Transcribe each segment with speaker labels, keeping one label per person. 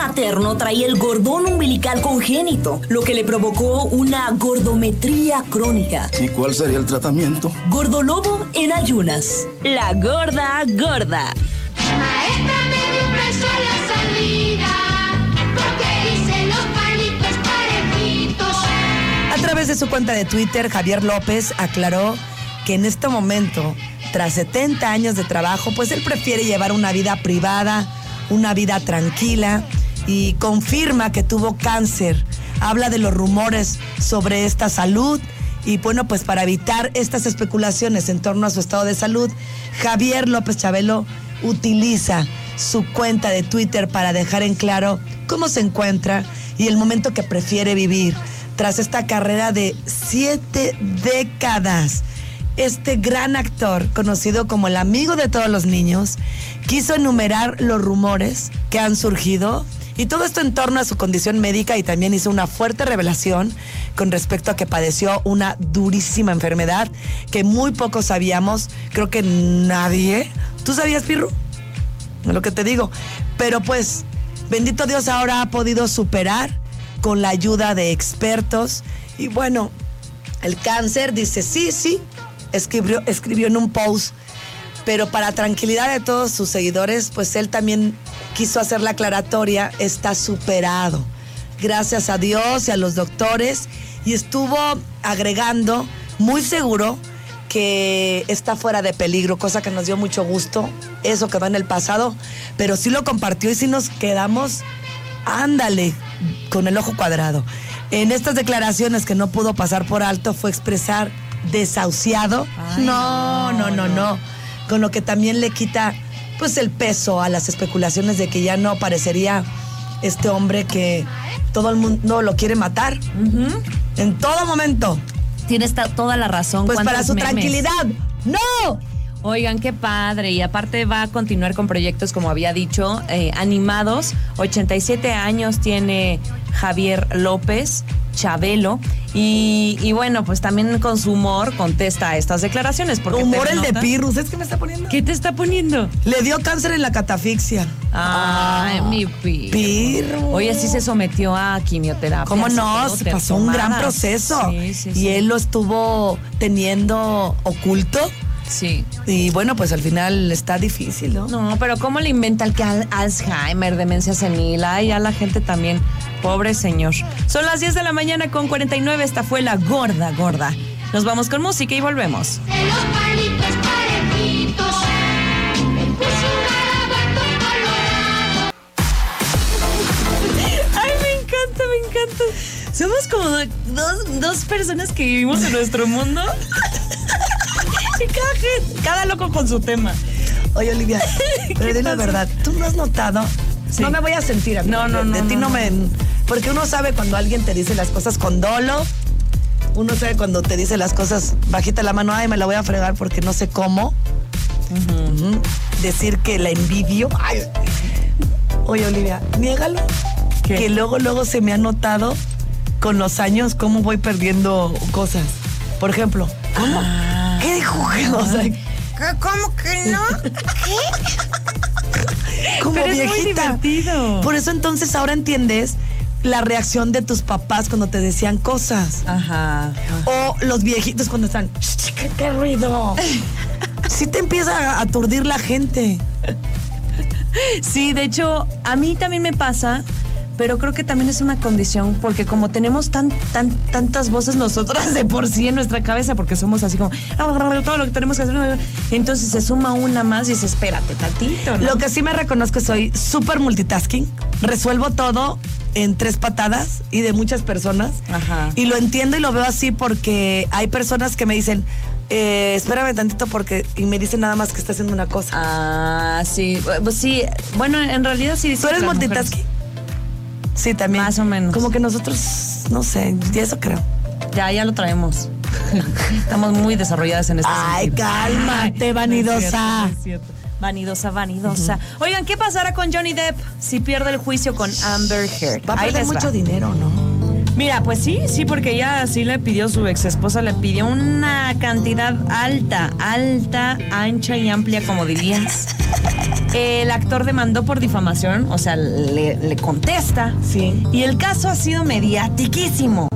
Speaker 1: materno traía el gordón umbilical congénito, lo que le provocó una gordometría crónica.
Speaker 2: ¿Y cuál sería el tratamiento?
Speaker 1: Gordolobo en ayunas. La gorda gorda.
Speaker 3: Maestra, me dio un beso a la salida, porque hice los palitos parejitos.
Speaker 4: A través de su cuenta de Twitter, Javier López aclaró que en este momento, tras 70 años de trabajo, pues él prefiere llevar una vida privada, una vida tranquila y confirma que tuvo cáncer. Habla de los rumores sobre esta salud y bueno, pues para evitar estas especulaciones en torno a su estado de salud, Javier López Chabelo utiliza su cuenta de Twitter para dejar en claro cómo se encuentra y el momento que prefiere vivir tras esta carrera de siete décadas. Este gran actor, conocido como el amigo de todos los niños, quiso enumerar los rumores que han surgido y todo esto en torno a su condición médica y también hizo una fuerte revelación con respecto a que padeció una durísima enfermedad que muy pocos sabíamos, creo que nadie. ¿Tú sabías, Pirru? Es lo que te digo. Pero pues, bendito Dios ahora ha podido superar con la ayuda de expertos. Y bueno, el cáncer dice, sí, sí, escribió, escribió en un post. Pero para tranquilidad de todos sus seguidores, pues él también quiso hacer la aclaratoria, está superado. Gracias a Dios y a los doctores. Y estuvo agregando, muy seguro, que está fuera de peligro, cosa que nos dio mucho gusto. Eso quedó en el pasado, pero sí lo compartió y sí nos quedamos, ándale, con el ojo cuadrado. En estas declaraciones que no pudo pasar por alto fue expresar desahuciado. no, no, no, no. Con lo que también le quita pues el peso a las especulaciones de que ya no parecería este hombre que todo el mundo lo quiere matar. En todo momento.
Speaker 5: Tienes toda la razón.
Speaker 4: Pues para
Speaker 5: ¿Cuántos
Speaker 4: su
Speaker 5: memes?
Speaker 4: tranquilidad. ¡No!
Speaker 5: Oigan, qué padre. Y aparte va a continuar con proyectos, como había dicho, eh, animados. 87 años tiene Javier López Chabelo. Y, y bueno, pues también con su humor contesta a estas declaraciones. Porque
Speaker 4: Humor el de Pirrus. ¿Es que me está poniendo?
Speaker 5: ¿Qué te está poniendo?
Speaker 4: Le dio cáncer en la catafixia.
Speaker 5: Ay, mi Pirru.
Speaker 4: Pirru.
Speaker 5: Oye, sí se sometió a quimioterapia.
Speaker 4: ¿Cómo no? Se pasó un gran proceso.
Speaker 5: Sí, sí,
Speaker 4: y él lo estuvo teniendo oculto.
Speaker 5: Sí.
Speaker 4: Y bueno, pues al final está difícil, ¿no?
Speaker 5: No, pero ¿cómo le inventa el que al- Alzheimer, demencia senil? Ay, ya la gente también. Pobre señor. Son las 10 de la mañana con 49. Esta fue la gorda, gorda. Nos vamos con música y volvemos.
Speaker 3: De los palitos parejitos. Me puso un garabato colorado.
Speaker 5: Ay, me encanta, me encanta. Somos como dos, dos personas que vivimos en nuestro mundo. Cada, cada loco con su tema.
Speaker 4: Oye, Olivia, pero
Speaker 5: ¿Qué
Speaker 4: di la verdad, ¿tú no has notado?
Speaker 5: Sí.
Speaker 4: No me voy a sentir a mí.
Speaker 5: No, no, no,
Speaker 4: De ti
Speaker 5: no,
Speaker 4: me. Porque uno sabe cuando alguien te dice las cosas con dolo. Uno sabe cuando te dice las cosas bajita la mano, ay, me la voy a fregar porque no sé cómo. Decir que la envidio. Ay. Oye, Olivia, niégalo.
Speaker 5: ¿Qué?
Speaker 4: Que luego, luego se me ha notado con los años cómo voy perdiendo cosas. Por ejemplo, ¿cómo? ¿Qué dijo? O sea,
Speaker 3: ¿Cómo que no?
Speaker 4: como
Speaker 5: Pero es muy
Speaker 4: viejita.
Speaker 5: divertido.
Speaker 4: Por eso entonces ahora entiendes la reacción de tus papás cuando te decían cosas.
Speaker 5: Ajá.
Speaker 4: O los viejitos cuando están, "Sh, ¿qué, qué ruido? Sí te empieza a aturdir la gente.
Speaker 5: Sí, de hecho, a mí también me pasa, pero creo que también es una condición, porque como tenemos tan, tan, tantas voces nosotras de por sí en nuestra cabeza, porque somos así como todo lo que tenemos que hacer, entonces se suma una más y dices, espérate tantito, ¿no?
Speaker 4: Lo que sí me reconozco es soy súper multitasking. Resuelvo todo en tres patadas y de muchas personas.
Speaker 5: Ajá.
Speaker 4: Y lo entiendo y lo veo así porque hay personas que me dicen, eh, espérame tantito porque... Y me dicen nada más que está haciendo una cosa.
Speaker 5: Ah, sí, pues sí, bueno, en realidad sí.
Speaker 4: ¿Tú eres multitasking? Sí, también.
Speaker 5: Más o menos.
Speaker 4: Como que nosotros, no sé, ya eso creo.
Speaker 5: Ya, ya lo traemos. Estamos muy desarrolladas en este
Speaker 4: Ay,
Speaker 5: sentido.
Speaker 4: cálmate,
Speaker 5: Ay,
Speaker 4: vanidosa.
Speaker 5: no es cierto, no es cierto. Vanidosa, vanidosa. Oigan, ¿qué pasará con Johnny Depp si pierde el juicio con Amber Heard?
Speaker 4: Va a perder
Speaker 5: va.
Speaker 4: mucho dinero, ¿no?
Speaker 5: Mira, pues sí, sí, porque ella sí le pidió, su ex esposa le pidió una cantidad alta, alta, ancha y amplia, como dirías, El actor demandó por difamación, o sea, le, le contesta.
Speaker 4: Sí.
Speaker 5: Y el caso ha sido mediatiquísimo.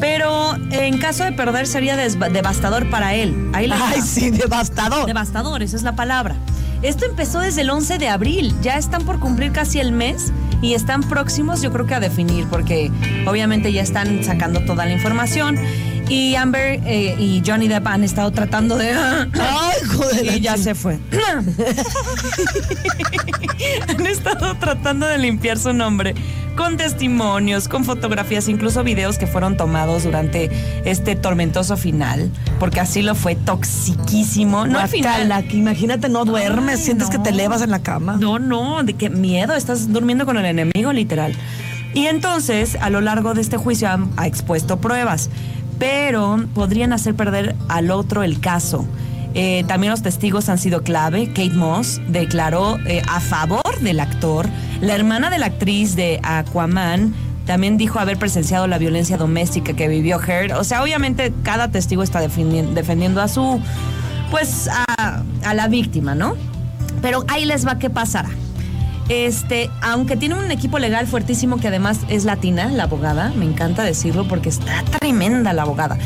Speaker 5: Pero en caso de perder sería devastador para él. Ahí
Speaker 4: Ay, sí, devastador.
Speaker 5: Devastador, esa es la palabra. Esto empezó desde el 11 de abril. Ya están por cumplir casi el mes y están próximos, yo creo que a definir, porque obviamente ya están sacando toda la información. Y Amber eh, y Johnny Depp han estado tratando de.
Speaker 4: Ay, joder.
Speaker 5: y ya se fue. han estado tratando de limpiar su nombre con testimonios, con fotografías, incluso videos que fueron tomados durante este tormentoso final, porque así lo fue toxiquísimo. No al final.
Speaker 4: Guácala, que imagínate, no duermes,
Speaker 5: Ay,
Speaker 4: sientes
Speaker 5: no.
Speaker 4: que te elevas en la cama.
Speaker 5: No, no, de qué miedo, estás durmiendo con el enemigo literal. Y entonces, a lo largo de este juicio ha expuesto pruebas, pero podrían hacer perder al otro el caso. Eh, también los testigos han sido clave. Kate Moss declaró eh, a favor del actor. La hermana de la actriz de Aquaman también dijo haber presenciado la violencia doméstica que vivió Heard. O sea, obviamente cada testigo está defendien- defendiendo a su, pues, a, a la víctima, ¿no? Pero ahí les va qué pasará. Este, aunque tiene un equipo legal fuertísimo que además es latina, la abogada, me encanta decirlo porque está tremenda la abogada.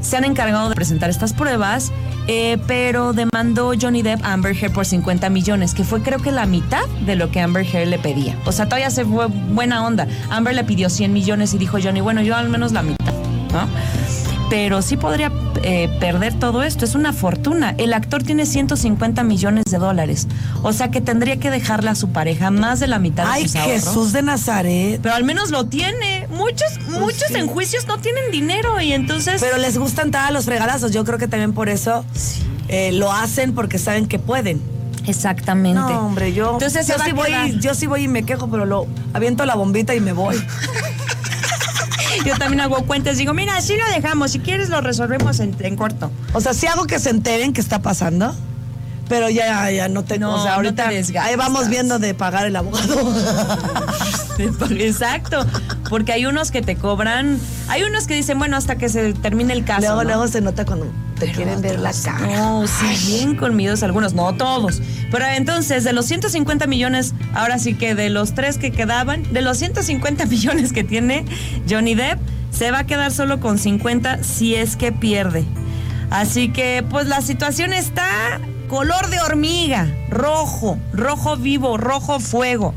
Speaker 5: Se han encargado de presentar estas pruebas, eh, pero demandó Johnny Depp a Amber Heard por 50 millones, que fue creo que la mitad de lo que Amber Heard le pedía. O sea, todavía se fue buena onda. Amber le pidió 100 millones y dijo Johnny, bueno, yo al menos la mitad, ¿no? pero sí podría eh, perder todo esto. Es una fortuna. El actor tiene 150 millones de dólares. O sea que tendría que dejarle a su pareja más de la mitad de
Speaker 4: Ay,
Speaker 5: sus ahorros.
Speaker 4: Jesús de Nazaret.
Speaker 5: Pero al menos lo tiene. Muchos, muchos
Speaker 4: sí.
Speaker 5: en juicios no tienen dinero y entonces.
Speaker 4: Pero les gustan todos los fregadazos. Yo creo que también por eso eh, lo hacen porque saben que pueden.
Speaker 5: Exactamente.
Speaker 4: No, hombre, yo,
Speaker 5: Entonces
Speaker 4: yo, sí voy, yo sí voy y me quejo, pero lo aviento la bombita y me voy.
Speaker 5: Yo también hago cuentas. Digo, mira, así lo dejamos. Si quieres, lo resolvemos en, en corto.
Speaker 4: O sea, sí hago que se enteren qué está pasando, pero ya, ya no tengo.
Speaker 5: No,
Speaker 4: o sea,
Speaker 5: no
Speaker 4: ahorita
Speaker 5: te desgastas.
Speaker 4: ahí vamos viendo de pagar el abogado.
Speaker 5: Exacto. Porque hay unos que te cobran. Hay unos que dicen, bueno, hasta que se termine el caso.
Speaker 4: luego,
Speaker 5: ¿no?
Speaker 4: luego se nota cuando te
Speaker 5: Pero
Speaker 4: quieren ver la cara.
Speaker 5: No, sí, bien colmidos algunos, no todos. Pero entonces, de los 150 millones, ahora sí que de los tres que quedaban, de los 150 millones que tiene Johnny Depp, se va a quedar solo con 50 si es que pierde. Así que, pues la situación está color de hormiga, rojo, rojo vivo, rojo fuego.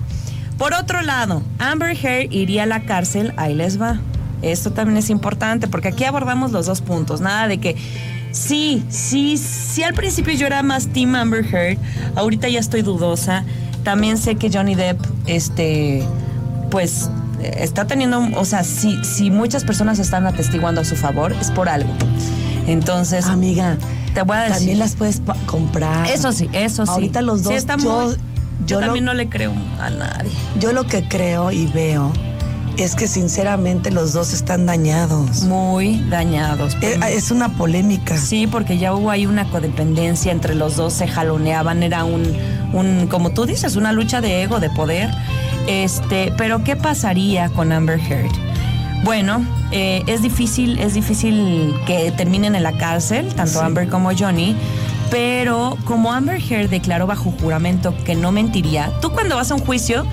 Speaker 5: Por otro lado, Amber Heard iría a la cárcel, ahí les va. Esto también es importante porque aquí abordamos los dos puntos. Nada de que sí, sí, sí al principio yo era más Team Amber Heard, ahorita ya estoy dudosa. También sé que Johnny Depp, este, pues está teniendo, o sea, si, si muchas personas están atestiguando a su favor, es por algo. Entonces,
Speaker 4: Amiga,
Speaker 5: te voy a decir.
Speaker 4: también las puedes comprar.
Speaker 5: Eso sí, eso sí.
Speaker 4: Ahorita los
Speaker 5: Sí,
Speaker 4: dos,
Speaker 5: está
Speaker 4: yo-
Speaker 5: muy- yo,
Speaker 4: yo lo-
Speaker 5: también no le creo a nadie.
Speaker 4: Yo lo que creo y veo es que sinceramente los dos están dañados.
Speaker 5: Muy dañados.
Speaker 4: Eh, Es una polémica.
Speaker 5: Sí, porque ya hubo ahí una codependencia entre los dos, se jaloneaban, era un, un, como tú dices, una lucha de ego, de poder. Este, pero ¿qué pasaría con Amber Heard? Bueno, eh, es difícil, es difícil que terminen en la cárcel, tanto Amber como Johnny. Pero como Amber Heard declaró bajo juramento que no mentiría, tú cuando vas a un juicio,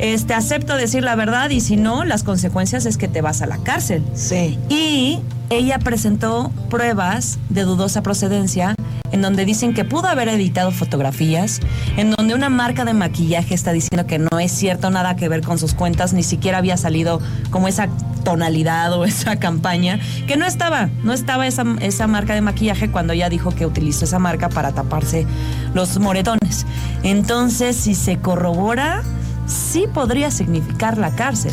Speaker 5: este, acepto decir la verdad y si no, las consecuencias es que te vas a la cárcel.
Speaker 4: Sí.
Speaker 5: Y ella presentó pruebas de dudosa procedencia en donde dicen que pudo haber editado fotografías, en donde una marca de maquillaje está diciendo que no es cierto nada que ver con sus cuentas, ni siquiera había salido como esa tonalidad o esa campaña, que no estaba, no estaba esa, esa marca de maquillaje cuando ella dijo que utilizó esa marca para taparse los moretones. Entonces, si se corrobora, sí podría significar la cárcel.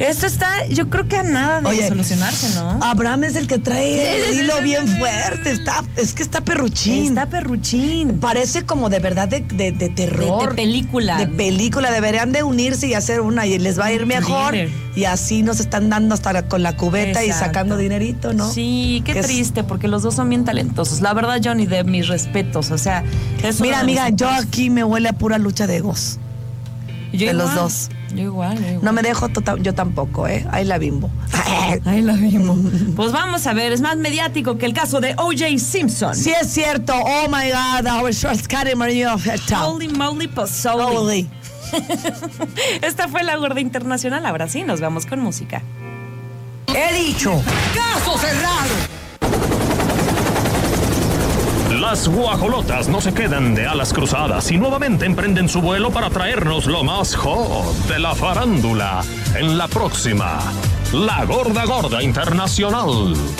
Speaker 5: Esto está, yo creo que a nada de
Speaker 4: Oye,
Speaker 5: solucionarse, ¿no?
Speaker 4: Abraham es el que trae el hilo bien fuerte. Está, es que está perruchín.
Speaker 5: Está perruchín.
Speaker 4: Parece como de verdad de, de- de terror.
Speaker 5: De- de película.
Speaker 4: De película. Deberían de unirse y hacer una y les va a ir mejor. Y así nos están dando hasta la- con la cubeta y sacando dinerito, ¿no?
Speaker 5: Sí, qué
Speaker 4: Que es-
Speaker 5: triste, porque los dos son bien talentosos. La verdad, Johnny Depp, mis respetos. O sea,
Speaker 4: Mira,
Speaker 5: de
Speaker 4: amiga, yo aquí me huele a pura lucha de egos.
Speaker 5: Yo
Speaker 4: de los dos.
Speaker 5: Yo igual, yo igual.
Speaker 4: No me dejo, tota- yo tampoco, ¿eh? Ahí la bimbo.
Speaker 5: Ahí la vimos. Pues vamos a ver, es más mediático que el caso de O.J. Simpson.
Speaker 4: Sí es cierto, oh my God, our.
Speaker 5: Holy moly pozole.
Speaker 4: Holy.
Speaker 5: Esta fue la gorda internacional. Ahora sí, nos vamos con música.
Speaker 4: He dicho, caso cerrado.
Speaker 2: Las guajolotas no se quedan de alas cruzadas y nuevamente emprenden su vuelo para traernos lo más hot de la farándula en la próxima La Gorda Gorda Internacional.